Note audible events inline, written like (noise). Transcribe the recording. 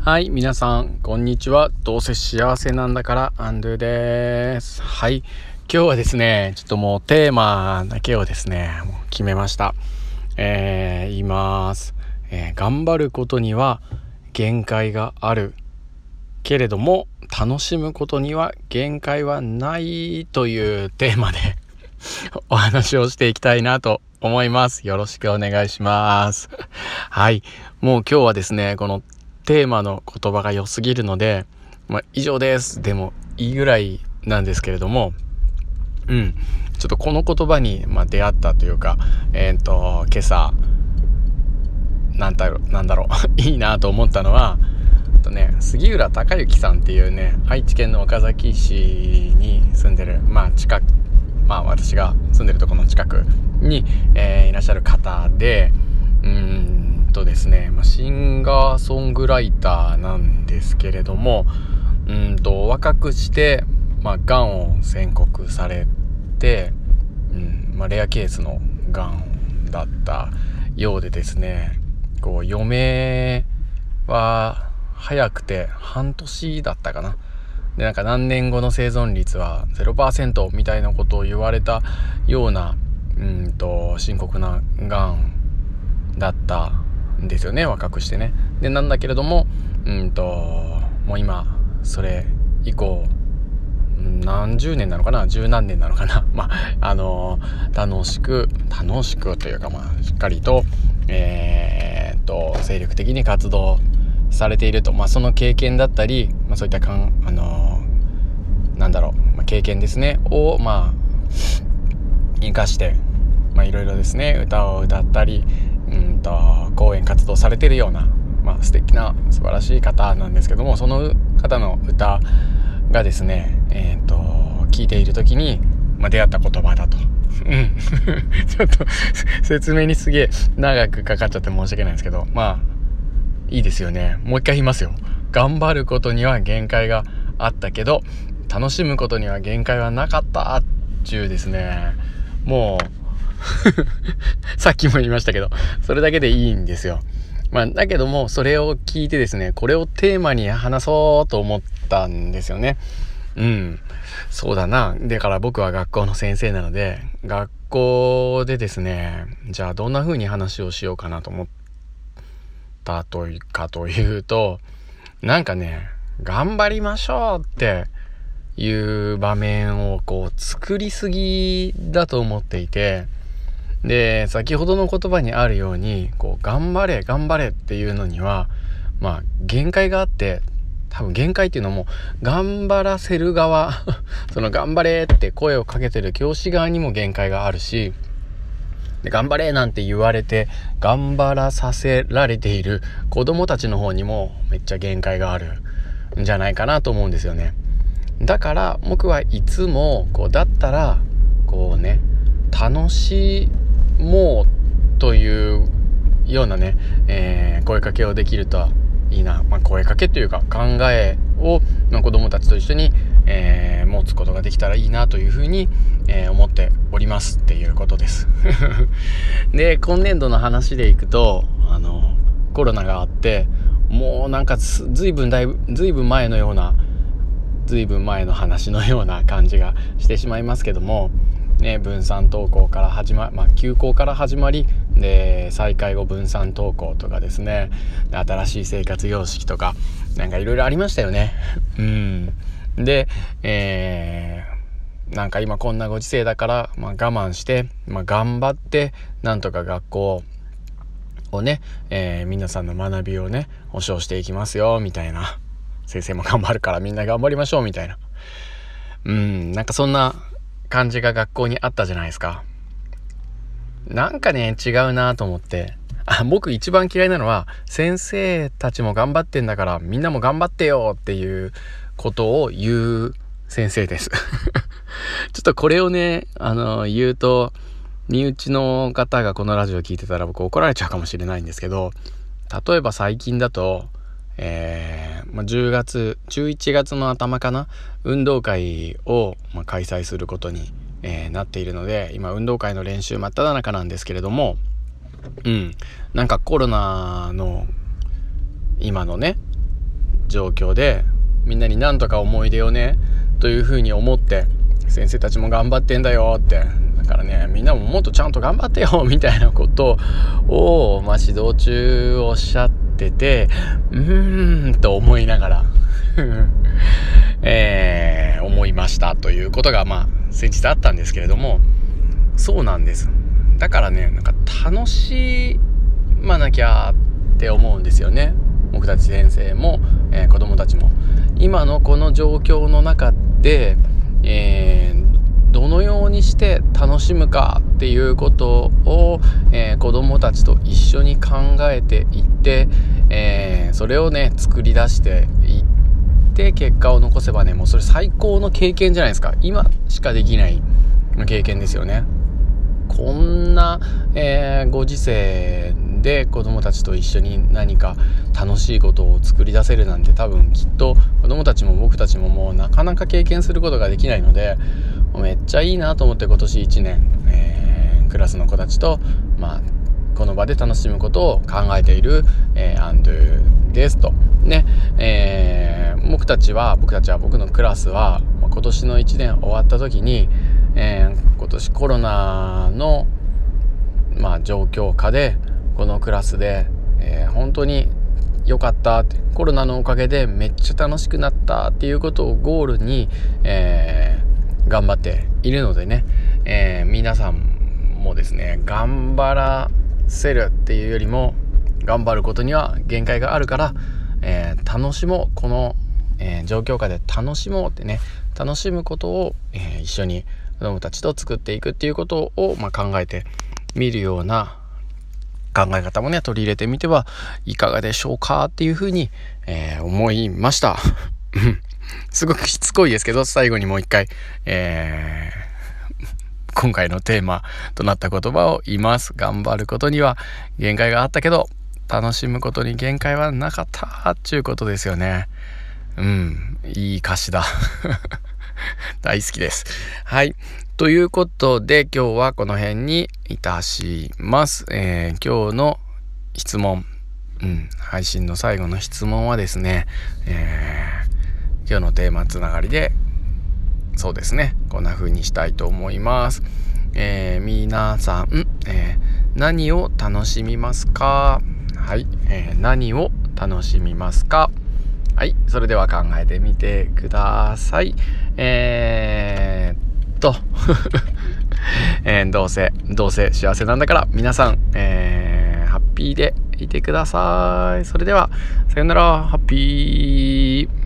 はい、皆さん、こんにちは。どうせ幸せなんだから、アンドゥです。はい、今日はですね、ちょっともうテーマだけをですね、もう決めました。えー、言います、えー、頑張ることには限界がある。けれども、楽しむことには限界はないというテーマで (laughs) お話をしていきたいなと思います。よろしくお願いします。はい。もう今日はですね、このテーマの言葉が良すぎるので、まあ、以上です。でもいいぐらいなんですけれども、うん、ちょっとこの言葉に、まあ、出会ったというか、えっ、ー、と、今朝、なんだろう、なんだろう (laughs) いいなと思ったのは、とね、杉浦隆之さんっていうね、愛知県の岡崎市に住んでる、まあ近く、まあ私が住んでるところの近くに、えー、いらっしゃる方で、うん。とですね、まあ、シンガーソングライターなんですけれどもうんと若くして、まあ、がんを宣告されて、うんまあ、レアケースのがんだったようでですねこう余命は早くて半年だったかな。でなんか何年後の生存率は0%みたいなことを言われたようなうんと深刻ながんだったんですよね若くしてね。でなんだけれどもうんともう今それ以降何十年なのかな？十何年なのかな？(laughs) まああのー、楽しく楽しくというかまあしっかりとえー、っと精力的に活動されていると。まあその経験だったり、まあ、そういったかんあのー、なんだろう、まあ、経験ですねをまあ生かしてまあいろいろですね歌を歌ったりと講演活動されてるような、まあ、素敵な素晴らしい方なんですけどもその方の歌がですねえっ、ー、と聞いている時に、まあ、出会った言葉だと。うん。(laughs) ちょっと説明にすげえ長くかかっちゃって申し訳ないんですけど、まあ、いいですよね。もう一回言いますよ。頑張ることには限界があったけど、楽しむことには限界はなかったっちゅうですね。もう、(laughs) さっきも言いましたけど、それだけでいいんですよ。まあ、だけども、それを聞いてですね、これをテーマに話そうと思ったんですよね。うん。そうだな。だから僕は学校の先生なので、学校でですね、じゃあどんな風に話をしようかなと思ったというかというと、なんかね、頑張りましょうっていう場面をこう作りすぎだと思っていて、で、先ほどの言葉にあるように、こう、頑張れ、頑張れっていうのには、まあ、限界があって、多分限界っていうのも、頑張らせる側、(laughs) その頑張れって声をかけてる教師側にも限界があるし、で頑張れなんて言われて、頑張らさせられている子供たちの方にもめっちゃ限界があるんじゃないかなと思うんですよね。だから僕はいつも、こう、だったら、こうね、楽しもうというようなね、えー、声かけをできるといいな、まあ、声かけというか考えを、まあ、子供たちと一緒に、えー、持つことができたらいいなというふうに、えー、思っておりますっていうことです。(laughs) で今年度の話でいくとあのコロナがあってもうなんかずいぶんだいぶずいぶん前のようなずいぶん前の話のような感じがしてしまいますけどもね、分散登校から始ままあ、休校から始まりで再開後分散登校とかですね。新しい生活様式とかなんかいろいろありましたよね。(laughs) うん、で、えー、なんか今こんなご時世だから、まあ、我慢して、まあ、頑張ってなんとか学校をね、えー、皆さんの学びをね保証していきますよみたいな。先生も頑張るからみんな頑張りましょうみたいな。うん。なんかそんな感じが学校にあったじゃないですか。なんかね、違うなと思って。あ、僕一番嫌いなのは、先生たちも頑張ってんだから、みんなも頑張ってよっていうことを言う先生です。(laughs) ちょっとこれをね、あの、言うと、身内の方がこのラジオ聞いてたら僕怒られちゃうかもしれないんですけど、例えば最近だと、えー、まあ、10月11月の頭かな？運動会を、まあ、開催することに、えー、なっているので今運動会の練習真っ只中なんですけれどもうん。なんかコロナの今のね状況でみんなになんとか思い出をねというふうに思って先生たちも頑張ってんだよってだからねみんなももっとちゃんと頑張ってよみたいなことを、まあ、指導中おっしゃっててうーんと思いながら (laughs) えー、思いましたということがまあ先日あったんですけれどもそうなんです。だからねなんか楽しまなきゃって思うんですよね。僕たち先生も、えー、子供たちも。今のこの状況の中で、えー、どのようにして楽しむかっていうことを、えー、子供たちと一緒に考えていって、えー、それをね作り出していって結果を残せばねもうそれ最高の経験じゃないですか。今しかできない経験ですよね。こんな、えー、ご時世で子供たちと一緒に何か楽しいことを作り出せるなんて多分きっと子供たちも僕たちももうなかなか経験することができないのでめっちゃいいなと思って今年1年、えー、クラスの子たちと、まあ、この場で楽しむことを考えている、えー、アンドゥですと。ね、えー、僕たちは、僕たちは僕のクラスは、今年の1年終わった時に、えー、今年コロナの、まあ、状況下で、このクラスで、えー、本当に良かったってコロナのおかげでめっちゃ楽しくなったっていうことをゴールに、えー、頑張っているのでね、えー、皆さんもですね頑張らせるっていうよりも頑張ることには限界があるから、えー、楽しもうこの、え状況下で楽しもうってね楽しむことを、え一緒に子どもたちと作っていくっていうことを、まあ、考えてみるような考え方もね、取り入れてみてはいかがでしょうかっていうふうに、え、思いました。すごくしつこいですけど、最後にもう一回、えー、今回のテーマとなった言葉を言います。頑張ることには限界があったけど、楽しむことに限界はなかったっていうことですよね。うん、いい歌詞だ。(laughs) 大好きです。はい。ということで今日はこの辺にいたします。えー、今日の質問、うん、配信の最後の質問はですね、えー、今日のテーマつながりでそうですねこんな風にしたいと思います。えー、皆さん、え何を楽しみますか？はい、え何を楽しみますか？はい、それでは考えてみてください。えーと (laughs) えー、どうせ、どうせ幸せなんだから、皆さん、えー、ハッピーでいてください。それでは、さよなら、ハッピー。